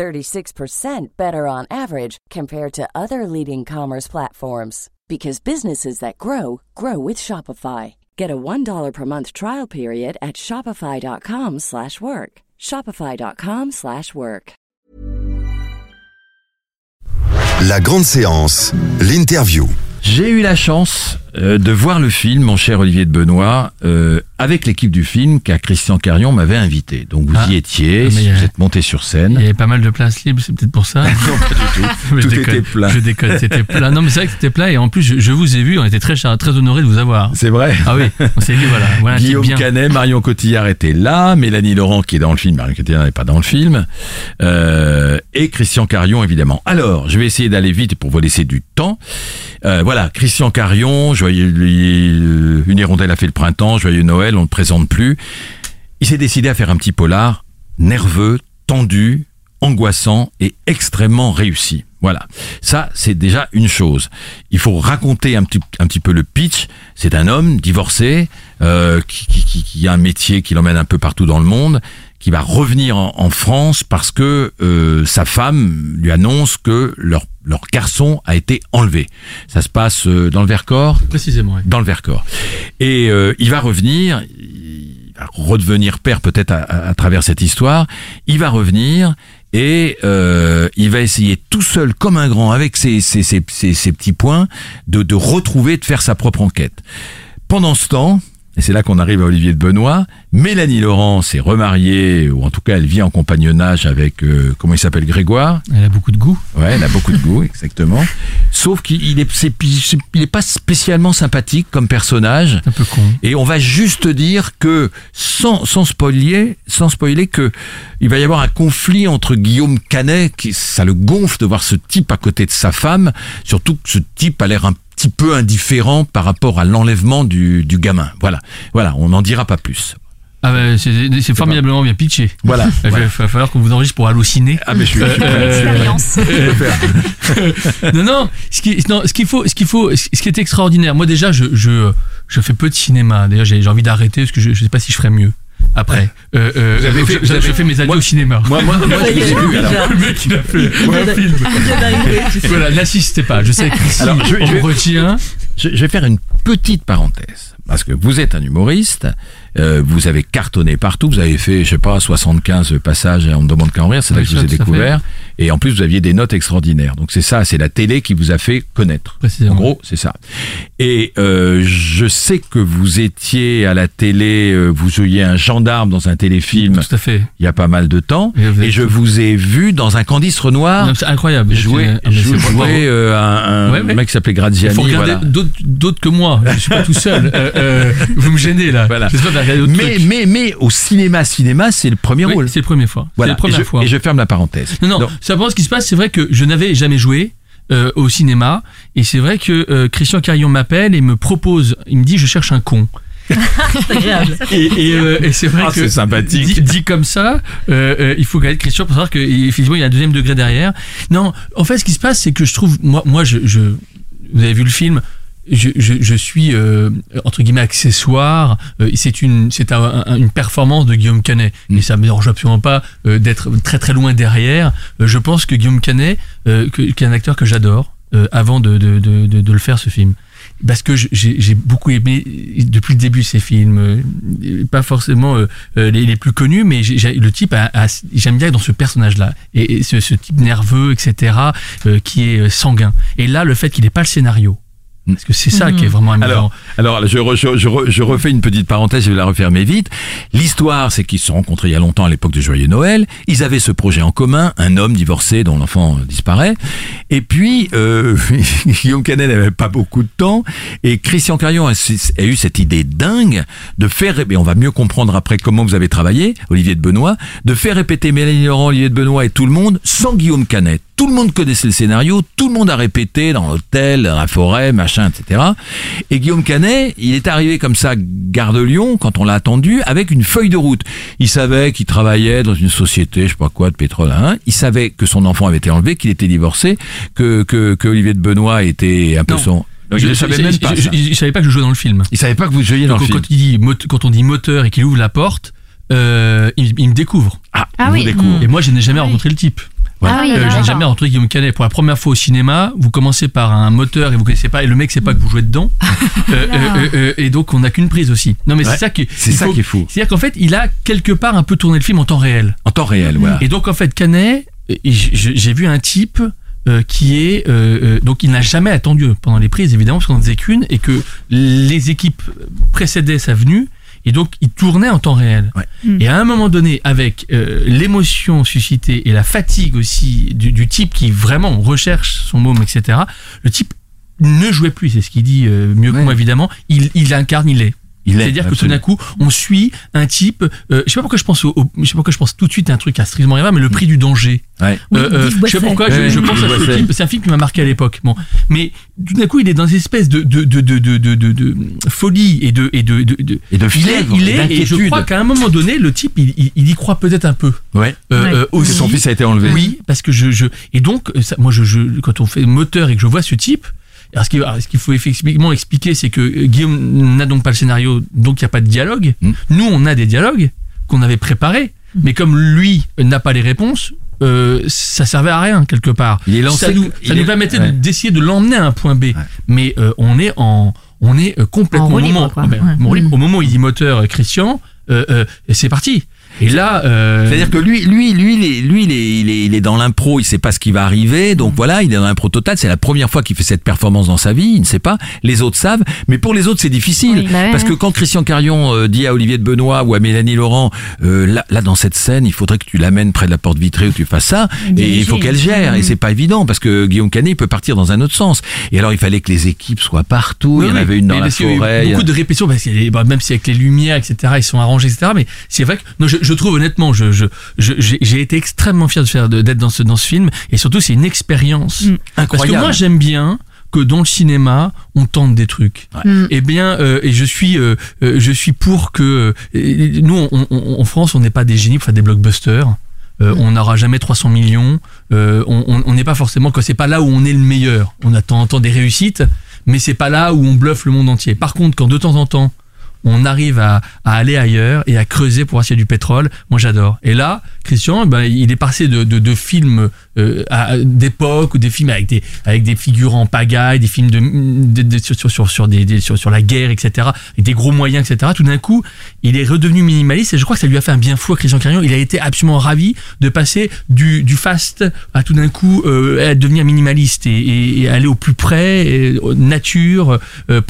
36% better on average compared to other leading commerce platforms because businesses that grow grow with Shopify. Get a $1 per month trial period at shopify.com/work. shopify.com/work. La grande séance, l'interview. J'ai eu la chance euh, de voir le film, mon cher Olivier de Benoît, euh, avec l'équipe du film car Christian Carion m'avait invité. Donc vous Ah. y étiez, Ah, vous êtes monté sur Il y scène. avait pas mal de places libres, c'est peut-être pour ça. Non, pas du tout. Tout déconne, était plein. Je déconne, c'était plein. Non, mais c'est vrai que c'était plein et en plus, je, je vous ai vu, on était très, très honorés de vous avoir. C'est vrai. Ah oui, on s'est dit, voilà, Guillaume bien. Canet, Marion Cotillard était là, Mélanie Laurent qui est dans le film, Marion Cotillard n'est pas dans le film, euh, et Christian Carion évidemment. Alors, je vais essayer d'aller vite pour vous laisser du temps. Euh, voilà, Christian Carion, joyeux, euh, une hirondelle a fait le printemps, joyeux Noël, on ne le présente plus. Il s'est décidé à faire un petit polar nerveux, tendu, angoissant et extrêmement réussi. Voilà. Ça, c'est déjà une chose. Il faut raconter un petit, un petit peu le pitch. C'est un homme divorcé, euh, qui, a un métier qui l'emmène un peu partout dans le monde, qui va revenir en, en France parce que euh, sa femme lui annonce que leur, leur garçon a été enlevé. Ça se passe euh, dans le Vercors Précisément, ouais. dans le Vercors. Et euh, il va revenir, il va redevenir père peut-être à, à- à travers cette histoire. Il va revenir et euh, il va essayer tout seul, comme un grand, avec ses, ses, ses, ses- ses petits points, de, de retrouver, de faire sa propre enquête. Pendant ce temps, et c'est là qu'on arrive à Olivier de Benoît, Mélanie Laurent s'est remariée, ou en tout cas elle vit en compagnonnage avec, euh, comment il s'appelle, Grégoire Elle a beaucoup de goût. Ouais, elle a beaucoup de goût, exactement. Sauf qu'il il est, est pas spécialement sympathique comme personnage. Un peu con. Et on va juste dire que, sans, sans spoiler, sans spoiler que il va y avoir un conflit entre Guillaume Canet, qui, ça le gonfle de voir ce type à côté de sa femme, surtout que ce type a l'air un petit peu indifférent par rapport à l'enlèvement du, du gamin. Voilà. Voilà, on n'en dira pas plus. Ah bah, c'est c'est formidablement bien pitché. Voilà. Il va, Voilà. va falloir qu'on vous enregistre pour halluciner. Ah, mais je suis, je suis- Euh, non, non, ce qui, non, ce qu'il faut, ce qu'il faut, ce qui est extraordinaire. Moi déjà, je, je, je fais peu de cinéma. D'ailleurs, j'ai j'ai envie d'arrêter parce que je, je sais pas si je ferais mieux après. Euh, euh, Vous avez je- fait- je, vous avez- je fais mes adieux moi- au cinéma. Moi, moi, moi, je ai le mec, il a fait un film. Voilà, n'assistez pas. Je sais que si Alors, je- on retient. Je, je vais faire une petite parenthèse. Parce que vous êtes un humoriste, euh, vous avez cartonné partout, vous avez fait, je sais pas, 75 passages et on me demande qu'à en rire, c'est là que je vous ai découvert. Et en plus, vous aviez des notes extraordinaires. Donc c'est ça, c'est la télé qui vous a fait connaître. Précisément. En gros, c'est ça. Et euh, je sais que vous étiez à la télé, euh, vous jouiez un gendarme dans un téléfilm Tout à fait. il y a pas mal de temps. Et je vous ai vu dans un Candice Renoir C'est incroyable. jouer, Ah, jouer, jouer, euh, un, un Ouais, ouais. mec qui s'appelait Il Graziani. faut regarder voilà. d'autres d'autres que moi. Je suis pas tout seul. Euh, euh, vous me gênez là. Voilà. Mais, mais, mais au cinéma, cinéma, c'est le premier Oui, rôle. c'est la première fois. Voilà. C'est la première et, je, fois. et je ferme la parenthèse. Non, non, Donc, simplement ce qui se passe, c'est vrai que je n'avais jamais joué euh, au cinéma, et c'est vrai que euh, Christian Carillon m'appelle et me propose, il me dit je cherche un con. et et, euh, et c'est vrai Ah, que c'est sympathique. Dit, dit comme ça, euh, euh, il faut connaître Christian pour savoir qu'effectivement il y a un deuxième degré derrière. Non, en fait ce qui se passe c'est que je trouve, moi, moi je, je, vous avez vu le film, je, je, je suis euh, entre guillemets accessoire. Euh, c'est une c'est un- un- une performance de Guillaume Canet Mm. et ça me dérange absolument pas euh, d'être très très loin derrière. Euh, je pense que Guillaume Canet, euh, que- qui est un acteur que j'adore, euh, avant de, de, de, de, de le faire ce film. Parce que j'ai j'ai beaucoup aimé depuis le début ces films, euh, pas forcément les, les plus connus, mais j'ai- j'ai- le type, a- a- j'aime bien être dans ce personnage-là, et, et ce, ce type nerveux, etc., euh, qui est sanguin. Et là, le fait qu'il n'ait pas le scénario, Parce que c'est ça qui est vraiment amusant. Alors, alors je, re- je, je re- je refais une petite parenthèse, je vais la refermer vite. L'histoire, c'est qu'ils se sont rencontrés il y a longtemps à l'époque de Joyeux Noël. Ils avaient ce projet en commun, un homme divorcé dont l'enfant disparaît. Et puis, euh, Guillaume Canet n'avait pas beaucoup de temps. Et Christian Carion a, a eu cette idée dingue de faire, et on va mieux comprendre après comment vous avez travaillé, Olivier de Benoît, de faire répéter Mélanie Laurent, Olivier de Benoît et tout le monde sans Guillaume Canet. Tout le monde connaissait le scénario, tout le monde a répété dans l'hôtel, dans la forêt, machin, etc. Et Guillaume Canet, il est arrivé comme ça, gare de Lyon, quand on l'a attendu, avec une feuille de route. Il savait qu'il travaillait dans une société, je sais pas quoi, de pétrole. Hein. Il savait que son enfant avait été enlevé, qu'il était divorcé, que, que, que Olivier de Benoît était un peu Non. son... Il ne savait même pas. je, je- je savais pas que je jouais dans le film. Il savait pas que vous jouiez dans Donc, le film. quand, il dit, mot- quand on dit moteur et qu'il ouvre la porte, euh, il, il me découvre. Ah, Ah il oui. découvre. Et moi, je n'ai jamais Ah oui. rencontré le type. Ah oui, Euh, je n'ai d'accord. jamais rencontré Guillaume Canet. Pour la première fois au cinéma, vous commencez par un moteur et vous connaissez pas, et le mec sait pas que vous jouez dedans. Euh, euh, euh, euh, et donc, on n'a qu'une prise aussi. Non, mais Ouais. c'est ça qui, C'est ça faut- qui est fou. C'est-à-dire qu'en fait, il a quelque part un peu tourné le film en temps réel. En temps réel, voilà. Et donc en fait Canet, j'ai vu un type euh, qui est euh, euh, donc il n'a jamais attendu pendant les prises évidemment parce qu'on en faisait qu'une et que les équipes précédaient sa venue et donc il tournait en temps réel. Ouais. Mm. Et à un moment donné, avec euh, l'émotion suscitée et la fatigue aussi du, du type qui vraiment recherche son môme, etc. Le type ne jouait plus, c'est ce qu'il dit euh, mieux Ouais. que moi évidemment. Il, il incarne, il est. Il est, C'est-à-dire que tout d'un coup, on suit un type. euh, je sais pas pourquoi je pense au, au- je sais pas pourquoi je pense tout de suite à un truc à strictement rien, mais le prix du danger. Ouais. Oui, Euh, euh, je sais pas pourquoi je, Ouais, je pense à ce film. C'est un film qui m'a marqué à l'époque. Bon, mais tout d'un coup, il est dans une espèce de de de de de, de, de- de folie et de et de de, de- Et de il est, fièvre, il est, et je crois qu'à un moment donné, le type, il, il, il y croit peut-être un peu. Ouais. Euh, Ouais. Que aussi. son fils a été enlevé. Oui, parce que je, je et donc ça, moi je, je quand on fait moteur et que je vois ce type, alors ce qu'il faut effectivement expliquer, c'est que euh, Guillaume n'a donc pas le scénario, donc il n'y a pas de dialogue. Mm. Nous, on a des dialogues qu'on avait préparés, mais comme lui n'a pas les réponses. Euh, ça servait à rien quelque part. Il est lancé- ça nous, il ça est- nous permettait ouais. d'essayer de l'emmener à un point B. Mais euh, on est en, on est euh, complètement En au libre, moment, quoi. ah ben, Ouais. roue libre. Mm. au moment où il dit moteur euh, Christian, euh, euh, c'est parti. Et là, euh, C'est-à-dire que lui, lui, lui, il est, lui, il est, il est, il est dans l'impro, il sait pas ce qui va arriver, donc voilà, il est dans l'impro total. C'est la première fois qu'il fait cette performance dans sa vie, il ne sait pas. Les autres savent, mais pour les autres, c'est difficile Oui, bah ouais, parce que quand Christian Carion euh, dit à Olivier de Benoît ou à Mélanie Laurent, euh, là, là, dans cette scène, il faudrait que tu l'amènes près de la porte vitrée ou que tu fasses ça, et il faut qu'elle gère, et c'est pas évident parce que Guillaume Canet il peut partir dans un autre sens. Et alors, il fallait que les équipes soient partout. il y en avait une dans la parce qu'il y a eu forêt. il y a- Beaucoup de répétitions, parce des- bah, même si avec les lumières, etc., ils sont arrangés, etc. Mais c'est vrai que non, je, je trouve honnêtement, je, je, je- j'ai été extrêmement fier de faire de- d'être dans ce dans ce film, et surtout c'est une expérience. Mm. Parce que Incroyable. moi j'aime bien que dans le cinéma on tente des trucs. Mm. Eh bien, euh, et je suis, euh, euh, je suis pour que euh, nous, on- on- en France, on n'est pas des génies pour faire des blockbusters. Euh, On n'aura jamais 300 millions. Euh, on n'est pas forcément que c'est pas là où on est le meilleur. On a de temps en temps des réussites, mais c'est pas là où on bluffe le monde entier. Par contre, quand de temps en temps on arrive à, aller ailleurs et à creuser pour voir s'il y a du pétrole. Moi, j'adore. Et là, Christian, ben, il est passé de, de, films euh, d'époque ou des films avec des avec des figures en pagaille, des films de, sur, sur, sur, sur sur, la guerre, etc. Avec des gros moyens, etc. Tout d'un coup, il est redevenu minimaliste et je crois que ça lui a fait un bien fou à Christian Carion. Il a été absolument ravi de passer du, du fast à tout d'un coup euh, à devenir minimaliste et, aller au plus près, nature. euh,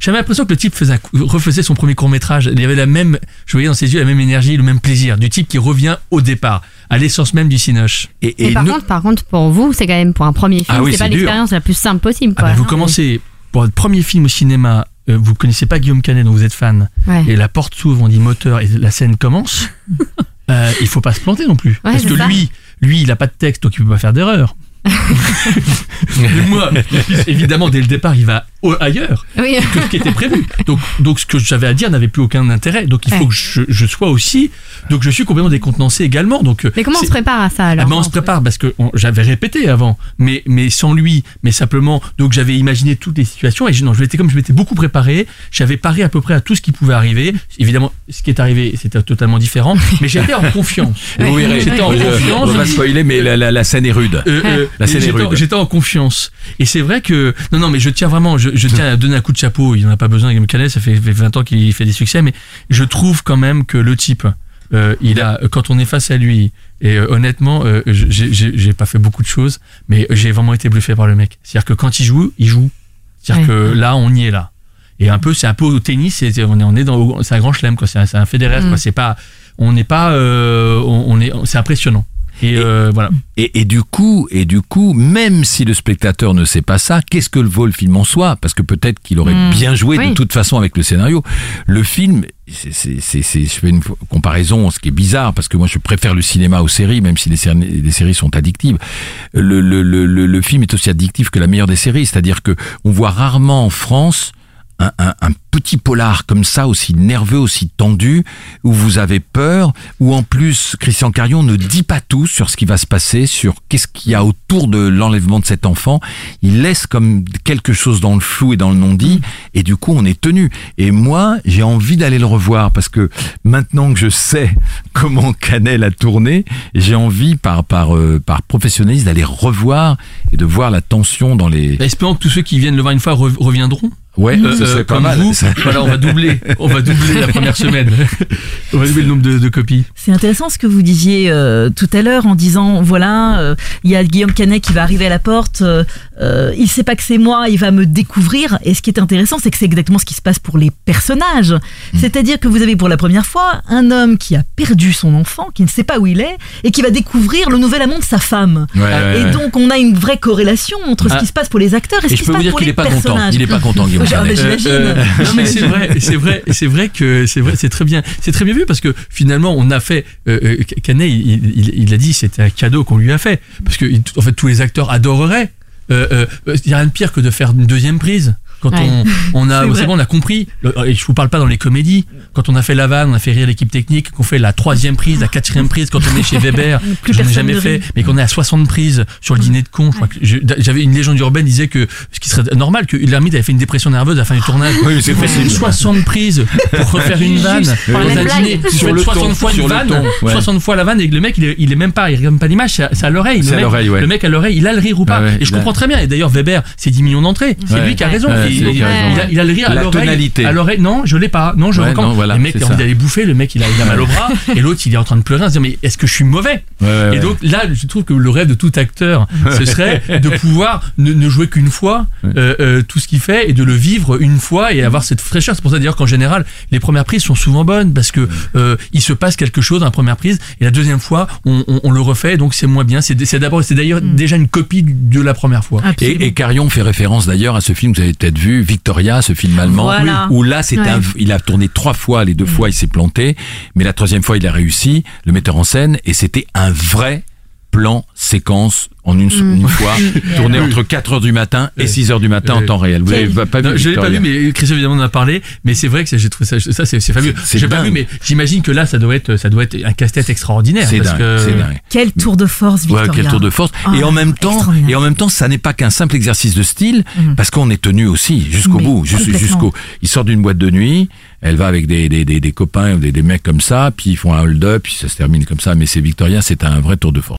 J'avais l'impression que le type faisait, refaisait son premier court métrage. Il y avait la même, je voyais dans ses yeux la même énergie, le même plaisir du type qui revient au départ, à l'essence même du cinoche. Et, Et, et par nous- contre, par contre, pour vous, c'est quand même pour un premier film, Ah oui, c'est pas l'expérience la plus simple possible. Ah bah, vous Hein, commencez pour votre premier film au cinéma. euh, vous connaissez pas Guillaume Canet dont vous êtes fan Ouais. et la porte s'ouvre, on dit moteur et la scène commence. euh, il faut pas se planter non plus Ouais, parce que ça. lui, lui, il a pas de texte donc il peut pas faire d'erreur. Mais moi, évidemment, dès le départ, il va ailleurs Oui. que ce qui était prévu. Donc, donc ce que j'avais à dire n'avait plus aucun intérêt. Donc il faut Ouais. que je, je sois aussi. Donc je suis complètement décontenancé également. Donc euh, Mais comment on se prépare à ça alors ah ben, on se prépare parce que j'avais répété avant, mais mais sans lui, mais simplement. Donc j'avais imaginé toutes les situations et je, non, je m'étais comme je m'étais beaucoup préparé. J'avais paré à peu près à tout ce qui pouvait arriver. Évidemment, ce qui est arrivé, c'était totalement différent, mais j'étais en confiance. verrez. J'étais en Je- confiance. On va pas spoiler, mais la, la- la scène est rude. Euh, euh, La scène est rude. J'étais en confiance. Et c'est vrai que. Non, non, mais je tiens vraiment. Je, je tiens à donner un coup de chapeau. Il n'en a pas besoin, Guillaume Canet. Ça fait, fait 20 ans qu'il fait des succès. Mais je trouve quand même que le type, euh, il a, quand on est face à lui, et euh, honnêtement, euh, j'ai pas fait beaucoup de choses, mais j'ai vraiment été bluffé par le mec. C'est-à-dire que quand il joue, il joue. C'est-à-dire que là, on y est là. Et un peu, c'est un peu au tennis, on est, on est dans, c'est un grand chelem, quoi. C'est un, un Federer, Mm. quoi. C'est pas, on n'est pas, euh, on, on est, c'est impressionnant. Et, euh, voilà. Et, et du coup, et du coup, même si le spectateur ne sait pas ça, qu'est-ce que le vaut le film en soi? Parce que peut-être qu'il aurait Mm. bien joué de toute façon avec le scénario. Le film, c'est, c'est, c'est, c'est- je fais une comparaison, ce qui est bizarre parce que moi je préfère le cinéma aux séries, même si les séries, les séries sont addictives. Le, le, le, le, le film est aussi addictif que la meilleure des séries, c'est-à-dire que on voit rarement en France un, un, un petit polar comme ça, aussi nerveux, aussi tendu, où vous avez peur, où en plus Christian Carion ne dit pas tout sur ce qui va se passer, sur qu'est-ce qu'il y a autour de l'enlèvement de cet enfant. Il laisse comme quelque chose dans le flou et dans le non-dit, et du coup on est tenu. Et moi, j'ai envie d'aller le revoir parce que maintenant que je sais comment Canel a tourné, j'ai envie par par euh, par professionnalisme d'aller revoir et de voir la tension dans les. Espérons que tous ceux qui viennent le voir une fois re- reviendront. Ouais, Euh, ce euh, serait pas comme mal. vous. Voilà, on va doubler, on va doubler la première semaine. on va doubler le nombre de, de copies. C'est intéressant ce que vous disiez euh, tout à l'heure en disant voilà, euh, il y a Guillaume Canet qui va arriver à la porte, il sait pas que c'est moi, il va me découvrir. Et ce qui est intéressant, c'est que c'est exactement ce qui se passe pour les personnages. C'est-à-dire que vous avez pour la première fois un homme qui a perdu son enfant, qui ne sait pas où il est, et qui va découvrir le nouvel amant de sa femme. Ouais, ouais, et ouais. donc on a une vraie corrélation entre ce Ah. qui se passe pour les acteurs et, Et ce je qui peux se vous passe dire pour qu'il les est pas content. personnages. Il est pas content, Guillaume Ah, Canet. bah, j'imagine. non mais c'est vrai, c'est vrai, c'est vrai que c'est vrai, c'est très bien, c'est très bien vu parce que finalement on a fait. Euh, euh, Canet, il, il, il a dit c'était un cadeau qu'on lui a fait parce que en fait tous les acteurs adoreraient. Euh, euh, il y a rien de pire que de faire une deuxième prise. Quand Ouais. on, on a, C'est savez, on a compris. Le- Et je vous parle pas dans les comédies. Quand on a fait la vanne, on a fait rire l'équipe technique, qu'on fait la troisième prise, la quatrième prise, quand on est chez Weber, Plus j'en ai jamais fait, mais qu'on est à 60 prises sur le dîner de con. Je crois que je- j'avais une légende urbaine disait que ce qui serait normal que l'ermite avait fait une dépression nerveuse à la fin du tournage. Oui, c'est possible. 60 prises pour refaire une vanne dans un dîner. Sur le 60 ton, fois sur une vanne, ton, ouais. 60 fois la vanne et le mec il est, il est même pas, il regarde pas l'image, c'est à- l'oreille. Le à mec- l'oreille, ouais. Le mec à l'oreille, il a le rire ou pas. Ah ouais, et je comprends très bien. Et d'ailleurs Weber, c'est 10 millions d'entrées. C'est lui qui a raison. Il- a il- raison. il a- il a le rire à La l'oreille. tonalité. À l'oreille, non, je l'ai pas. Non, je Ouais, recommande. non, voilà, le mec il a envie d'aller bouffer, le mec il a, il a mal au bras, et l'autre il est en train de pleurer, en se disant mais est-ce que je suis mauvais? Ouais, ouais, Et donc là, je trouve que le rêve de tout acteur, ce serait de pouvoir ne, ne jouer qu'une fois euh, euh, tout ce qu'il fait et de le vivre une fois et avoir cette fraîcheur. C'est pour ça d'ailleurs qu'en général, les premières prises sont souvent bonnes parce que euh, il se passe quelque chose dans la première prise et la deuxième fois, on, on- on le refait, donc c'est moins bien. C'est d'abord, c'est d'ailleurs déjà une copie de la première fois. Et, et Carion fait référence d'ailleurs à ce film que vous avez peut-être vu, Victoria, ce film allemand, Voilà. où là c'est Ouais. un, il a tourné trois fois, les deux fois il s'est planté, mais la troisième fois il a réussi, le metteur en scène, et c'était un vrai plan séquence en une, une fois, tourné entre 4 heures du matin et 6 heures du matin en temps réel. Vous l'avez pas Non, vu je l'ai pas vu, mais Christophe évidemment en a parlé. Mais c'est vrai que ça, j'ai trouvé ça, ça c'est c'est fabuleux. J'ai pas vu, mais j'imagine que là, ça doit être, ça doit être un casse-tête extraordinaire. C'est parce dingue, que- c'est dingue. Quel tour de force, Ouais, Victoria. quel tour de force. Ah, et en même temps, et en même temps, ça n'est pas qu'un simple exercice de style, Mhm. parce qu'on est tenu aussi jusqu'au bout, jusqu'au. Il sort d'une boîte de nuit, elle va avec des des des, des copains, ou des, des mecs comme ça, puis ils font un hold-up, puis ça se termine comme ça. Mais c'est Victoria, c'est un vrai tour de force.